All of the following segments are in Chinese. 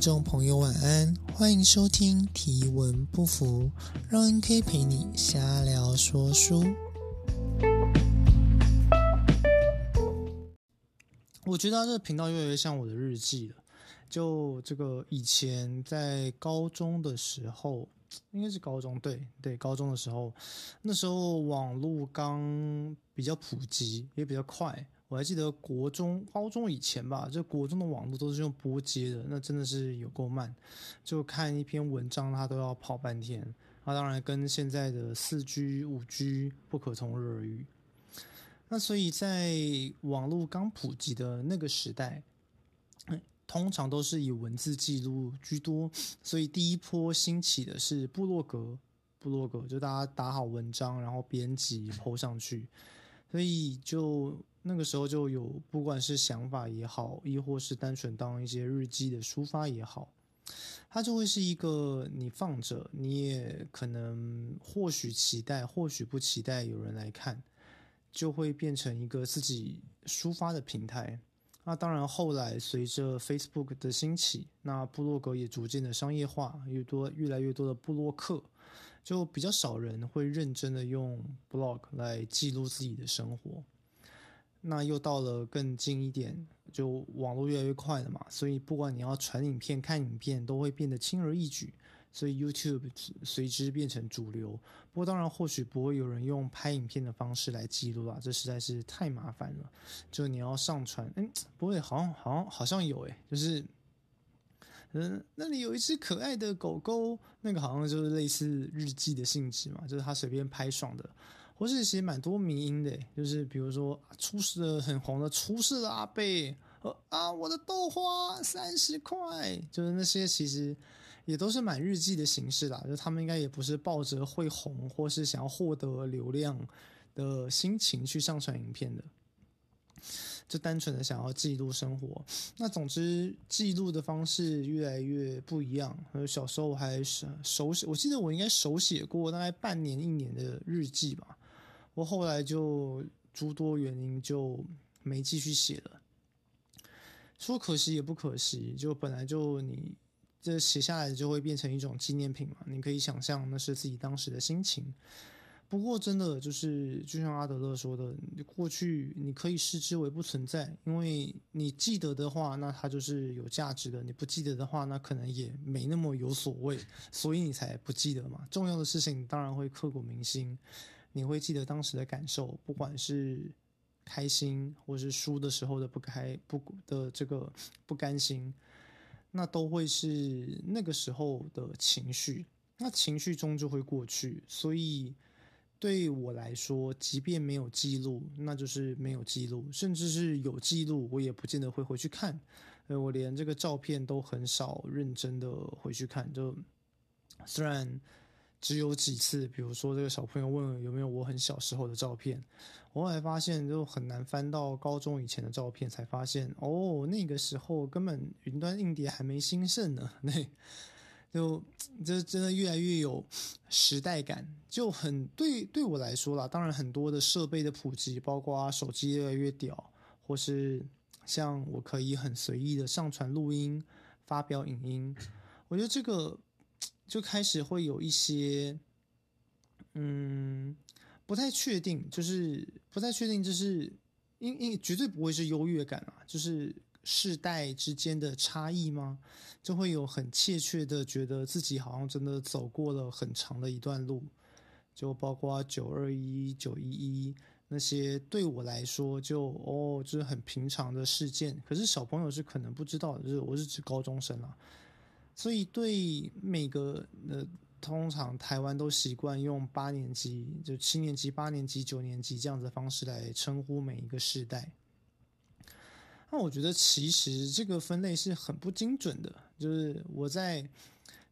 众朋友晚安，欢迎收听提文不符，让 NK 陪你瞎聊说书。我觉得这个频道越来越像我的日记了。就这个以前在高中的时候，应该是高中，对对，高中的时候，那时候网络刚比较普及，也比较快。我还记得国中、高中以前吧，这国中的网络都是用拨接的，那真的是有够慢，就看一篇文章它都要跑半天。那当然跟现在的四 G、五 G 不可同日而语。那所以在网络刚普及的那个时代，通常都是以文字记录居多，所以第一波兴起的是部落格，部落格就大家打好文章，然后编辑 PO 上去，所以就。那个时候就有，不管是想法也好，亦或是单纯当一些日记的抒发也好，它就会是一个你放着，你也可能或许期待，或许不期待有人来看，就会变成一个自己抒发的平台。那当然，后来随着 Facebook 的兴起，那部落格也逐渐的商业化，越多越来越多的部落客，就比较少人会认真的用 blog 来记录自己的生活。那又到了更近一点，就网络越来越快了嘛，所以不管你要传影片、看影片，都会变得轻而易举，所以 YouTube 随之变成主流。不过当然，或许不会有人用拍影片的方式来记录啊，这实在是太麻烦了。就你要上传，嗯，不会，好像好像好像有诶，就是，嗯，那里有一只可爱的狗狗，那个好像就是类似日记的性质嘛，就是他随便拍爽的。或是其实蛮多迷因的，就是比如说出事的很红的出事的阿贝，呃啊，我的豆花三十块，就是那些其实也都是蛮日记的形式啦，就他们应该也不是抱着会红或是想要获得流量的心情去上传影片的，就单纯的想要记录生活。那总之记录的方式越来越不一样。小时候我还是手写，我记得我应该手写过大概半年一年的日记吧。我后来就诸多原因就没继续写了，说可惜也不可惜，就本来就你这写下来就会变成一种纪念品嘛，你可以想象那是自己当时的心情。不过真的就是就像阿德勒说的，过去你可以视之为不存在，因为你记得的话，那它就是有价值的；你不记得的话，那可能也没那么有所谓，所以你才不记得嘛。重要的事情当然会刻骨铭心。你会记得当时的感受，不管是开心，或是输的时候的不开不的这个不甘心，那都会是那个时候的情绪。那情绪终究会过去，所以对我来说，即便没有记录，那就是没有记录；甚至是有记录，我也不见得会回去看。呃，我连这个照片都很少认真的回去看，就虽然。只有几次，比如说这个小朋友问有没有我很小时候的照片，我后来发现就很难翻到高中以前的照片，才发现哦，那个时候根本云端硬碟还没兴盛呢。那就这真的越来越有时代感，就很对对我来说啦。当然，很多的设备的普及，包括手机越来越屌，或是像我可以很随意的上传录音、发表影音，我觉得这个。就开始会有一些，嗯，不太确定，就是不太确定，就是因因绝对不会是优越感啊，就是世代之间的差异吗？就会有很怯怯的觉得自己好像真的走过了很长的一段路，就包括九二一、九一一那些对我来说就哦，就是很平常的事件，可是小朋友是可能不知道，就是我是指高中生啊。所以，对每个呃，通常台湾都习惯用八年级、就七年级、八年级、九年级这样子的方式来称呼每一个世代。那我觉得其实这个分类是很不精准的。就是我在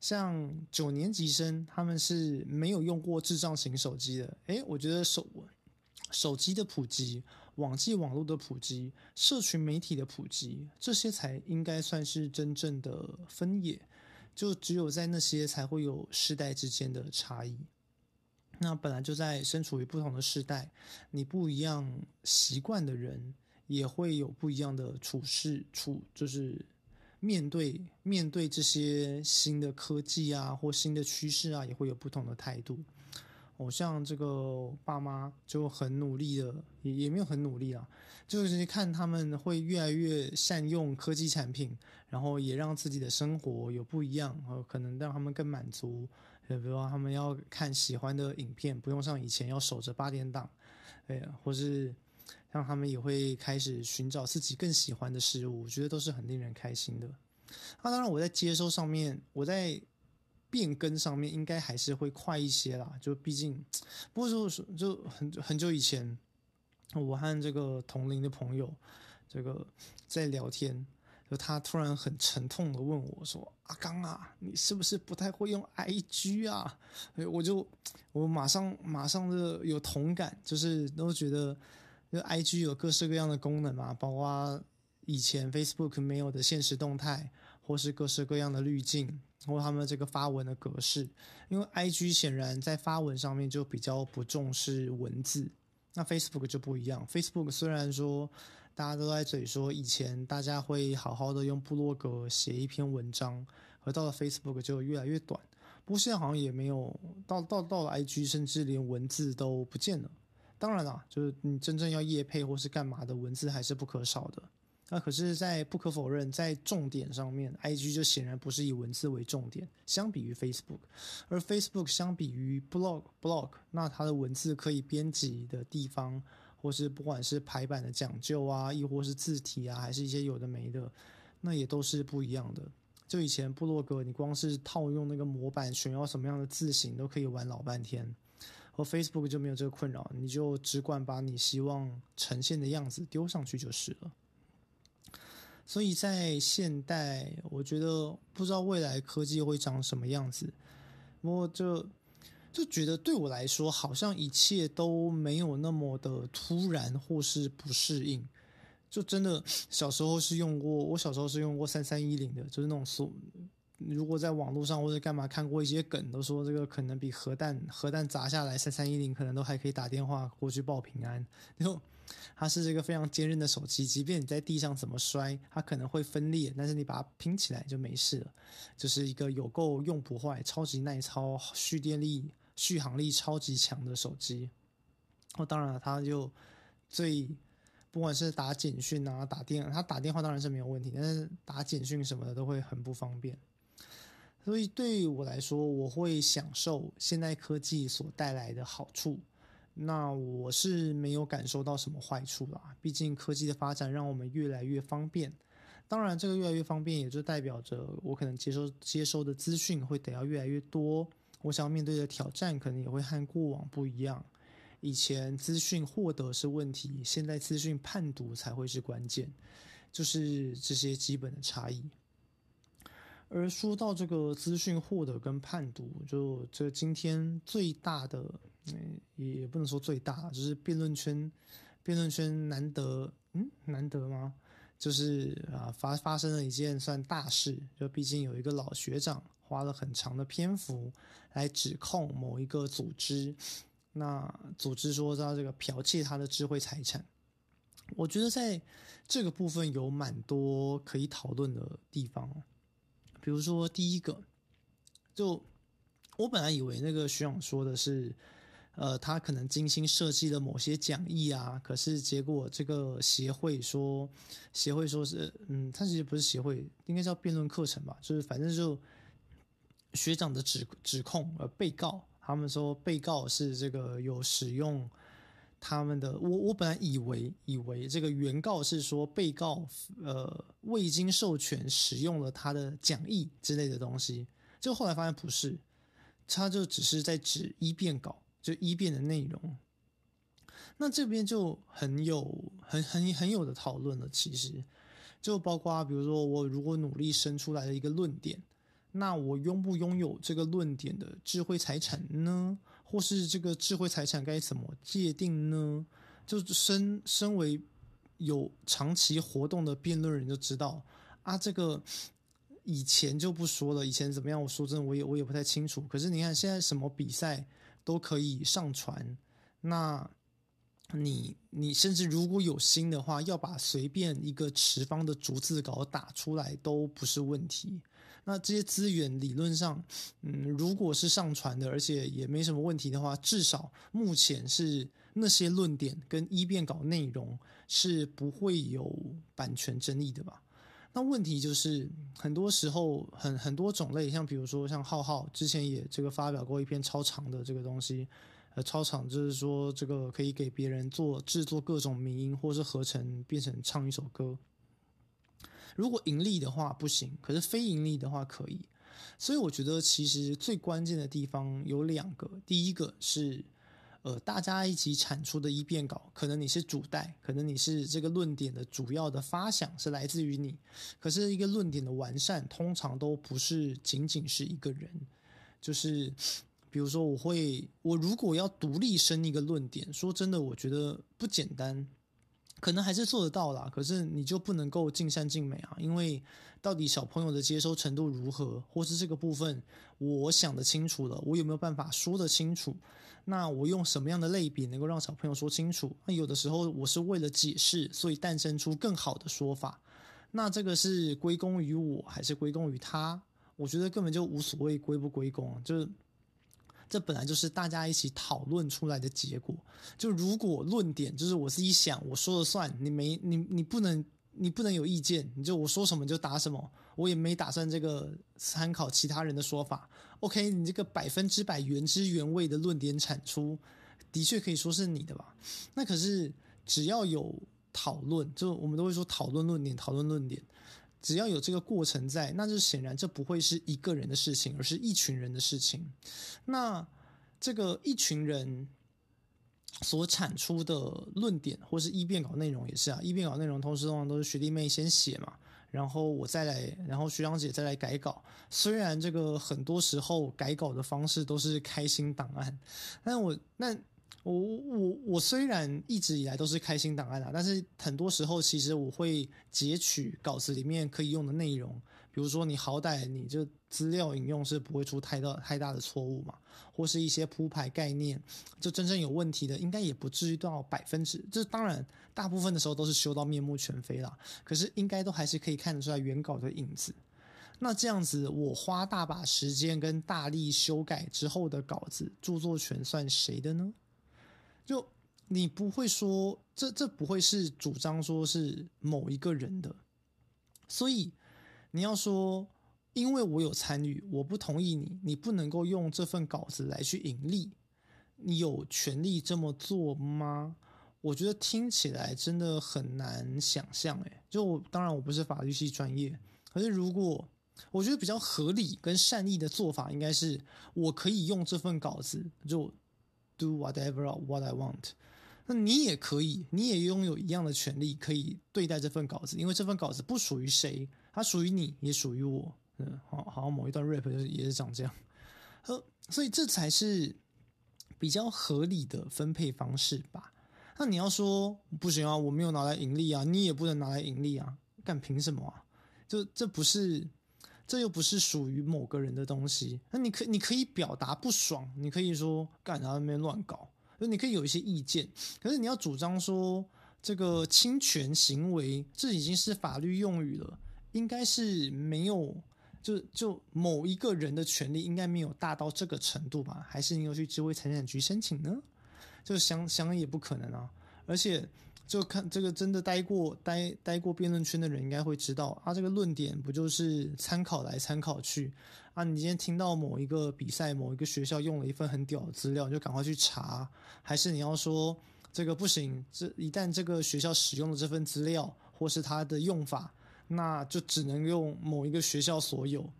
像九年级生，他们是没有用过智障型手机的。诶，我觉得手手机的普及。网际网络的普及，社群媒体的普及，这些才应该算是真正的分野。就只有在那些才会有世代之间的差异。那本来就在身处于不同的世代，你不一样习惯的人，也会有不一样的处事处，就是面对面对这些新的科技啊，或新的趋势啊，也会有不同的态度。我像这个爸妈就很努力的，也也没有很努力啊，就是看他们会越来越善用科技产品，然后也让自己的生活有不一样，呃，可能让他们更满足。比如说他们要看喜欢的影片，不用像以前要守着八点档，对，或是让他们也会开始寻找自己更喜欢的事物，我觉得都是很令人开心的。那当然，我在接收上面，我在。变更上面应该还是会快一些啦，就毕竟，不过说就很很久以前，我和这个同龄的朋友，这个在聊天，就他突然很沉痛的问我说：“阿刚啊，你是不是不太会用 IG 啊？”我就我马上马上的有同感，就是都觉得，就 IG 有各式各样的功能嘛，包括以前 Facebook 没有的现实动态，或是各式各样的滤镜。或他们这个发文的格式，因为 IG 显然在发文上面就比较不重视文字，那 Facebook 就不一样。Facebook 虽然说大家都在嘴说以前大家会好好的用部落格写一篇文章，而到了 Facebook 就越来越短。不过现在好像也没有到到到了 IG，甚至连文字都不见了。当然啦，就是你真正要夜配或是干嘛的文字还是不可少的。那可是，在不可否认，在重点上面，IG 就显然不是以文字为重点。相比于 Facebook，而 Facebook 相比于 Blog Blog，那它的文字可以编辑的地方，或是不管是排版的讲究啊，亦或是字体啊，还是一些有的没的，那也都是不一样的。就以前部落格，你光是套用那个模板，选要什么样的字型，都可以玩老半天。而 Facebook 就没有这个困扰，你就只管把你希望呈现的样子丢上去就是了。所以在现代，我觉得不知道未来科技会长什么样子。我就就觉得对我来说，好像一切都没有那么的突然或是不适应。就真的小时候是用过，我小时候是用过三三一零的，就是那种，如果在网络上或者干嘛看过一些梗，都说这个可能比核弹核弹砸下来三三一零，可能都还可以打电话过去报平安。然后。它是这个非常坚韧的手机，即便你在地上怎么摔，它可能会分裂，但是你把它拼起来就没事了。就是一个有够用不坏、超级耐操、蓄电力、续航力超级强的手机。哦，当然了，它就最不管是打简讯啊、打电，它打电话当然是没有问题，但是打简讯什么的都会很不方便。所以对于我来说，我会享受现代科技所带来的好处。那我是没有感受到什么坏处啦，毕竟科技的发展让我们越来越方便。当然，这个越来越方便，也就代表着我可能接收接收的资讯会得要越来越多。我想要面对的挑战可能也会和过往不一样。以前资讯获得是问题，现在资讯判读才会是关键，就是这些基本的差异。而说到这个资讯获得跟判读，就这今天最大的，嗯，也不能说最大，就是辩论圈，辩论圈难得，嗯，难得吗？就是啊，发发生了一件算大事，就毕竟有一个老学长花了很长的篇幅来指控某一个组织，那组织说他这个剽窃他的智慧财产，我觉得在这个部分有蛮多可以讨论的地方。比如说，第一个，就我本来以为那个学长说的是，呃，他可能精心设计了某些讲义啊，可是结果这个协会说，协会说是，嗯，他其实不是协会，应该叫辩论课程吧，就是反正就学长的指指控，呃，被告他们说被告是这个有使用。他们的我我本来以为以为这个原告是说被告呃未经授权使用了他的讲义之类的东西，就后来发现不是，他就只是在指一辩稿，就一辩的内容。那这边就很有很很很有的讨论了，其实就包括比如说我如果努力生出来的一个论点，那我拥不拥有这个论点的智慧财产呢？或是这个智慧财产该怎么界定呢？就身身为有长期活动的辩论人就知道啊，这个以前就不说了，以前怎么样？我说真的，我也我也不太清楚。可是你看现在什么比赛都可以上传，那你你甚至如果有心的话，要把随便一个持方的逐字稿打出来都不是问题。那这些资源理论上，嗯，如果是上传的，而且也没什么问题的话，至少目前是那些论点跟一辩稿内容是不会有版权争议的吧？那问题就是，很多时候很很多种类，像比如说像浩浩之前也这个发表过一篇超长的这个东西，呃，超长就是说这个可以给别人做制作各种民音，或是合成变成唱一首歌。如果盈利的话不行，可是非盈利的话可以。所以我觉得其实最关键的地方有两个，第一个是，呃，大家一起产出的一辩稿，可能你是主带，可能你是这个论点的主要的发想是来自于你，可是一个论点的完善通常都不是仅仅是一个人，就是比如说我会，我如果要独立生一个论点，说真的，我觉得不简单。可能还是做得到啦，可是你就不能够尽善尽美啊，因为到底小朋友的接收程度如何，或是这个部分我想得清楚了，我有没有办法说得清楚？那我用什么样的类比能够让小朋友说清楚？那有的时候我是为了解释，所以诞生出更好的说法。那这个是归功于我还是归功于他？我觉得根本就无所谓归不归功，就是。这本来就是大家一起讨论出来的结果。就如果论点就是我自己想，我说了算，你没你你不能你不能有意见，你就我说什么就答什么，我也没打算这个参考其他人的说法。OK，你这个百分之百原汁原味的论点产出，的确可以说是你的吧？那可是只要有讨论，就我们都会说讨论论点，讨论论点。只要有这个过程在，那就显然这不会是一个人的事情，而是一群人的事情。那这个一群人所产出的论点，或是一辩稿内容也是啊。一辩稿内容同时通常都是学弟妹先写嘛，然后我再来，然后学长姐再来改稿。虽然这个很多时候改稿的方式都是开心档案，但我那。我我我虽然一直以来都是开心档案啊，但是很多时候其实我会截取稿子里面可以用的内容，比如说你好歹你这资料引用是不会出太大太大的错误嘛，或是一些铺排概念，就真正有问题的应该也不至于到百分之，这当然大部分的时候都是修到面目全非啦，可是应该都还是可以看得出来原稿的影子。那这样子我花大把时间跟大力修改之后的稿子，著作权算谁的呢？就你不会说，这这不会是主张说是某一个人的，所以你要说，因为我有参与，我不同意你，你不能够用这份稿子来去盈利，你有权利这么做吗？我觉得听起来真的很难想象。诶，就当然我不是法律系专业，可是如果我觉得比较合理跟善意的做法，应该是我可以用这份稿子就。Do whatever what I want，那你也可以，你也拥有一样的权利，可以对待这份稿子，因为这份稿子不属于谁，它属于你，也属于我。嗯，好，好像某一段 rap 就是也是长这样。呃，所以这才是比较合理的分配方式吧？那你要说不行啊，我没有拿来盈利啊，你也不能拿来盈利啊，干凭什么啊？就这不是。这又不是属于某个人的东西，那你可你可以表达不爽，你可以说干啥那边乱搞，就你可以有一些意见，可是你要主张说这个侵权行为，这已经是法律用语了，应该是没有，就就某一个人的权利应该没有大到这个程度吧？还是你有去智慧财产局申请呢？就想想也不可能啊，而且。就看这个真的待过待待过辩论圈的人应该会知道啊，这个论点不就是参考来参考去啊？你今天听到某一个比赛某一个学校用了一份很屌的资料，你就赶快去查，还是你要说这个不行？这一旦这个学校使用了这份资料或是它的用法，那就只能用某一个学校所有，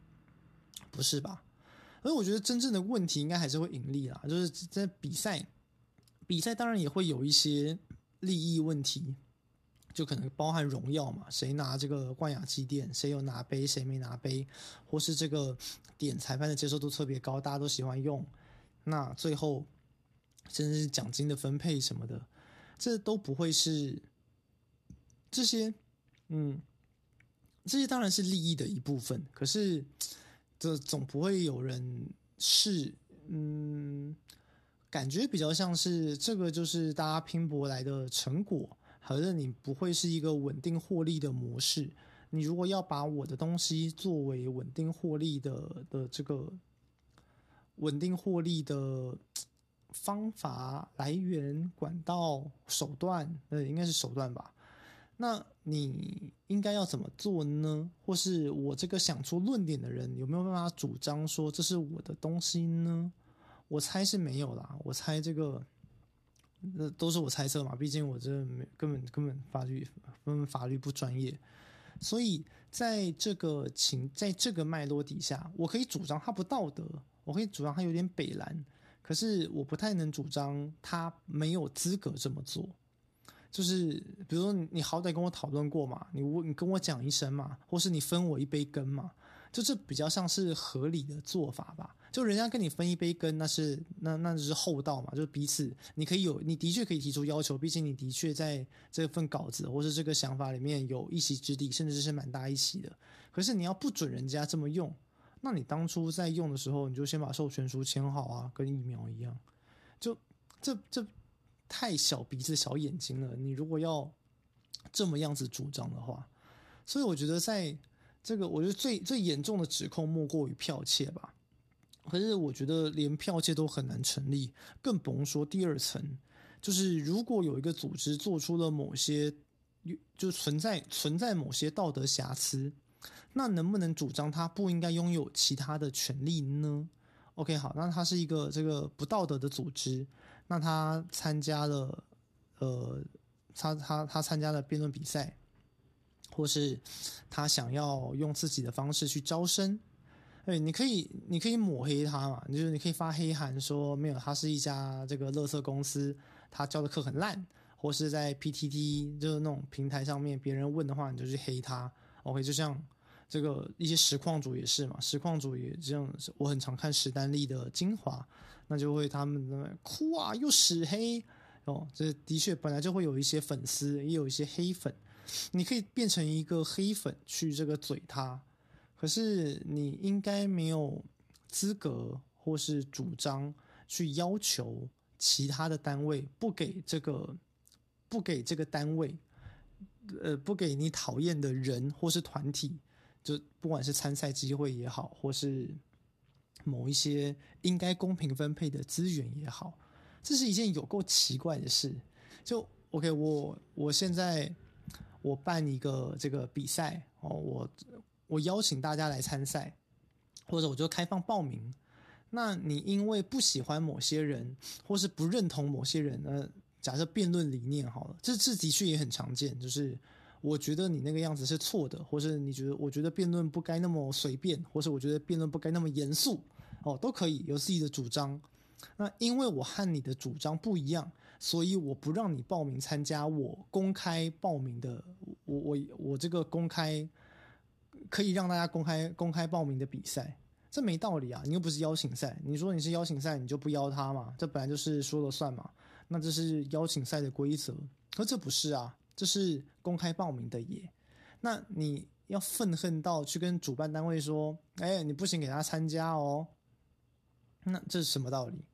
不是吧？而我觉得真正的问题应该还是会盈利啦，就是在比赛，比赛当然也会有一些。利益问题，就可能包含荣耀嘛？谁拿这个冠亚季殿？谁有拿杯？谁没拿杯？或是这个点裁判的接受度特别高，大家都喜欢用。那最后，甚至是奖金的分配什么的，这都不会是这些。嗯，这些当然是利益的一部分，可是这总不会有人是嗯。感觉比较像是这个就是大家拼搏来的成果，反正你不会是一个稳定获利的模式。你如果要把我的东西作为稳定获利的的这个稳定获利的方法来源、管道、手段，呃，应该是手段吧？那你应该要怎么做呢？或是我这个想出论点的人有没有办法主张说这是我的东西呢？我猜是没有啦。我猜这个，那，都是我猜测嘛。毕竟我这没根本根本法律根本法律不专业。所以，在这个情，在这个脉络底下，我可以主张他不道德，我可以主张他有点北蓝，可是我不太能主张他没有资格这么做。就是比如说，你好歹跟我讨论过嘛，你问你跟我讲一声嘛，或是你分我一杯羹嘛。就这比较像是合理的做法吧。就人家跟你分一杯羹，那是那那就是厚道嘛。就是彼此你可以有，你的确可以提出要求，毕竟你的确在这份稿子或是这个想法里面有一席之地，甚至是蛮大一席的。可是你要不准人家这么用，那你当初在用的时候，你就先把授权书签好啊，跟疫苗一样。就这这太小鼻子小眼睛了。你如果要这么样子主张的话，所以我觉得在。这个我觉得最最严重的指控莫过于剽窃吧，可是我觉得连票界都很难成立，更甭说第二层，就是如果有一个组织做出了某些就存在存在某些道德瑕疵，那能不能主张他不应该拥有其他的权利呢？OK，好，那他是一个这个不道德的组织，那他参加了呃，他他他参加了辩论比赛。或是他想要用自己的方式去招生，对，你可以，你可以抹黑他嘛，就是你可以发黑函说没有，他是一家这个乐色公司，他教的课很烂，或是在 PTT 就是那种平台上面，别人问的话，你就去黑他。OK，就像这个一些实况主也是嘛，实况主也这样，我很常看史丹利的精华，那就会他们那哭啊，又屎黑哦，这的确本来就会有一些粉丝，也有一些黑粉。你可以变成一个黑粉去这个嘴他，可是你应该没有资格或是主张去要求其他的单位不给这个不给这个单位，呃，不给你讨厌的人或是团体，就不管是参赛机会也好，或是某一些应该公平分配的资源也好，这是一件有够奇怪的事。就 OK，我我现在。我办一个这个比赛哦，我我邀请大家来参赛，或者我就开放报名。那你因为不喜欢某些人，或是不认同某些人，呃，假设辩论理念好了，这这的确也很常见。就是我觉得你那个样子是错的，或是你觉得我觉得辩论不该那么随便，或是我觉得辩论不该那么严肃，哦，都可以有自己的主张。那因为我和你的主张不一样。所以我不让你报名参加我公开报名的，我我我这个公开可以让大家公开公开报名的比赛，这没道理啊！你又不是邀请赛，你说你是邀请赛，你就不邀他嘛？这本来就是说了算嘛？那这是邀请赛的规则，可这不是啊，这是公开报名的耶。那你要愤恨到去跟主办单位说，哎，你不行，给他参加哦。那这是什么道理？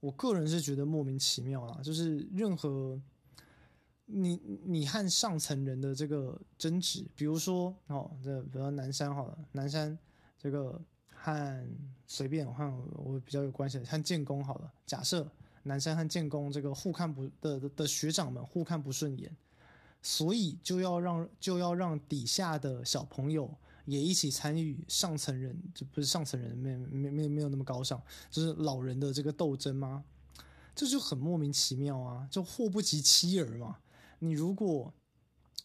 我个人是觉得莫名其妙啦，就是任何你你和上层人的这个争执，比如说哦，这比如说南山好了，南山这个和随便我看我比较有关系的，和建工好了，假设南山和建工这个互看不的的学长们互看不顺眼，所以就要让就要让底下的小朋友。也一起参与上层人，就不是上层人，没没没没有那么高尚，就是老人的这个斗争吗？这就很莫名其妙啊！就祸不及妻儿嘛。你如果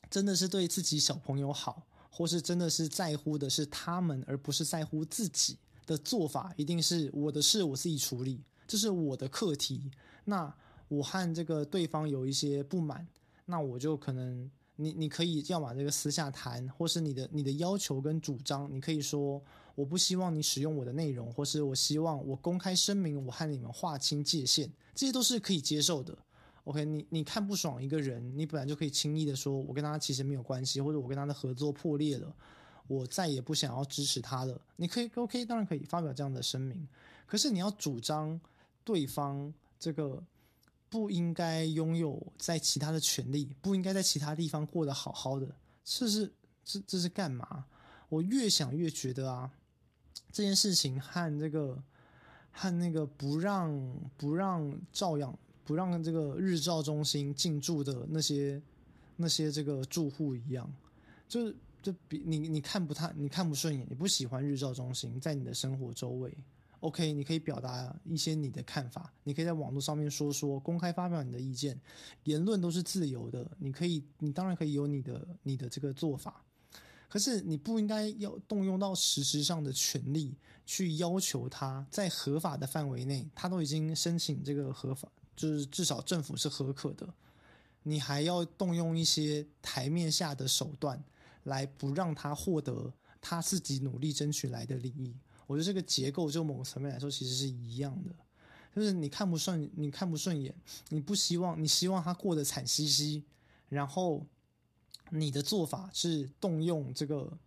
真的是对自己小朋友好，或是真的是在乎的是他们，而不是在乎自己的做法，一定是我的事我自己处理，这是我的课题。那我和这个对方有一些不满，那我就可能。你你可以要么这个私下谈，或是你的你的要求跟主张，你可以说我不希望你使用我的内容，或是我希望我公开声明我和你们划清界限，这些都是可以接受的。OK，你你看不爽一个人，你本来就可以轻易的说，我跟他其实没有关系，或者我跟他的合作破裂了，我再也不想要支持他了。你可以 OK，当然可以发表这样的声明，可是你要主张对方这个不应该拥有在其他的权利，不应该在其他地方过得好好的，这是这这是干嘛？我越想越觉得啊，这件事情和这个和那个不让不让照样不让这个日照中心进驻的那些那些这个住户一样，就是就比你你看不太你看不顺眼，你不喜欢日照中心在你的生活周围。OK，你可以表达一些你的看法，你可以在网络上面说说，公开发表你的意见，言论都是自由的，你可以，你当然可以有你的你的这个做法。可是你不应该要动用到实质上的权力去要求他在合法的范围内，他都已经申请这个合法，就是至少政府是合可的，你还要动用一些台面下的手段来不让他获得他自己努力争取来的利益。我觉得这个结构就某个层面来说其实是一样的，就是你看不顺，你看不顺眼，你不希望，你希望他过得惨兮兮，然后。你的做法是动用这个，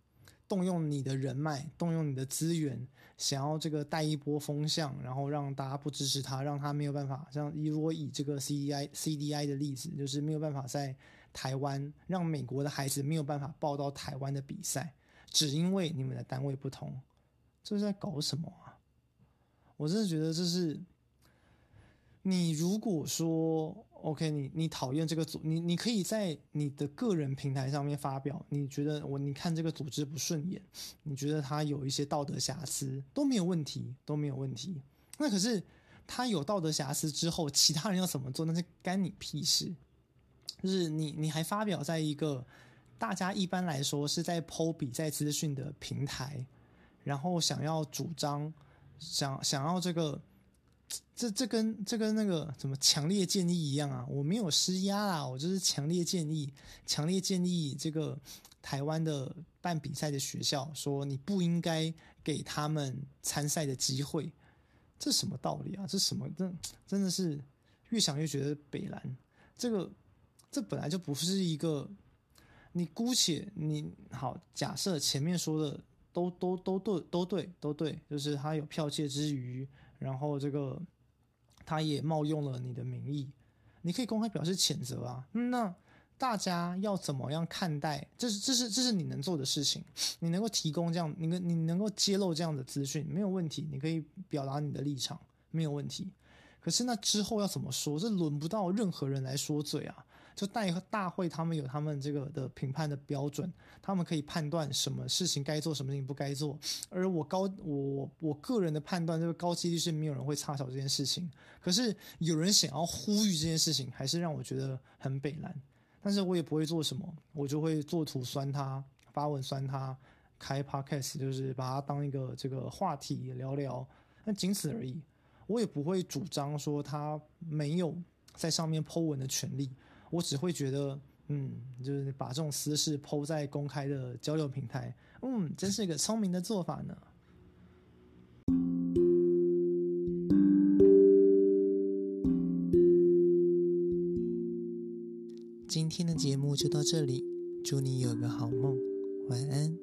动用你的人脉，动用你的资源，想要这个带一波风向，然后让大家不支持他，让他没有办法。像如果以这个 CDI CDI 的例子，就是没有办法在台湾让美国的孩子没有办法报到台湾的比赛，只因为你们的单位不同，这是在搞什么啊？我真的觉得这是。你如果说 OK，你你讨厌这个组，你你可以在你的个人平台上面发表，你觉得我你看这个组织不顺眼，你觉得他有一些道德瑕疵都没有问题，都没有问题。那可是他有道德瑕疵之后，其他人要怎么做，那是干你屁事。就是你你还发表在一个大家一般来说是在 PO 比赛资讯的平台，然后想要主张想想要这个。这这跟这跟那个什么强烈建议一样啊！我没有施压啦，我就是强烈建议，强烈建议这个台湾的办比赛的学校说，你不应该给他们参赛的机会，这什么道理啊？这什么？这真的是越想越觉得北蓝。这个这本来就不是一个，你姑且你好假设前面说的都都都对都对都对，就是他有剽窃之余。然后这个，他也冒用了你的名义，你可以公开表示谴责啊。那大家要怎么样看待？这是这是这是你能做的事情，你能够提供这样，你能你能够揭露这样的资讯，没有问题。你可以表达你的立场，没有问题。可是那之后要怎么说？这轮不到任何人来说嘴啊。就大大会，他们有他们这个的评判的标准，他们可以判断什么事情该做，什么事情不该做。而我高我我个人的判断，这个高几率是没有人会插手这件事情。可是有人想要呼吁这件事情，还是让我觉得很北蓝。但是我也不会做什么，我就会做图酸他，发文酸他，开 podcast 就是把它当一个这个话题聊聊，那仅此而已。我也不会主张说他没有在上面 po 文的权利。我只会觉得，嗯，就是把这种私事 PO 在公开的交流平台，嗯，真是一个聪明的做法呢。今天的节目就到这里，祝你有个好梦，晚安。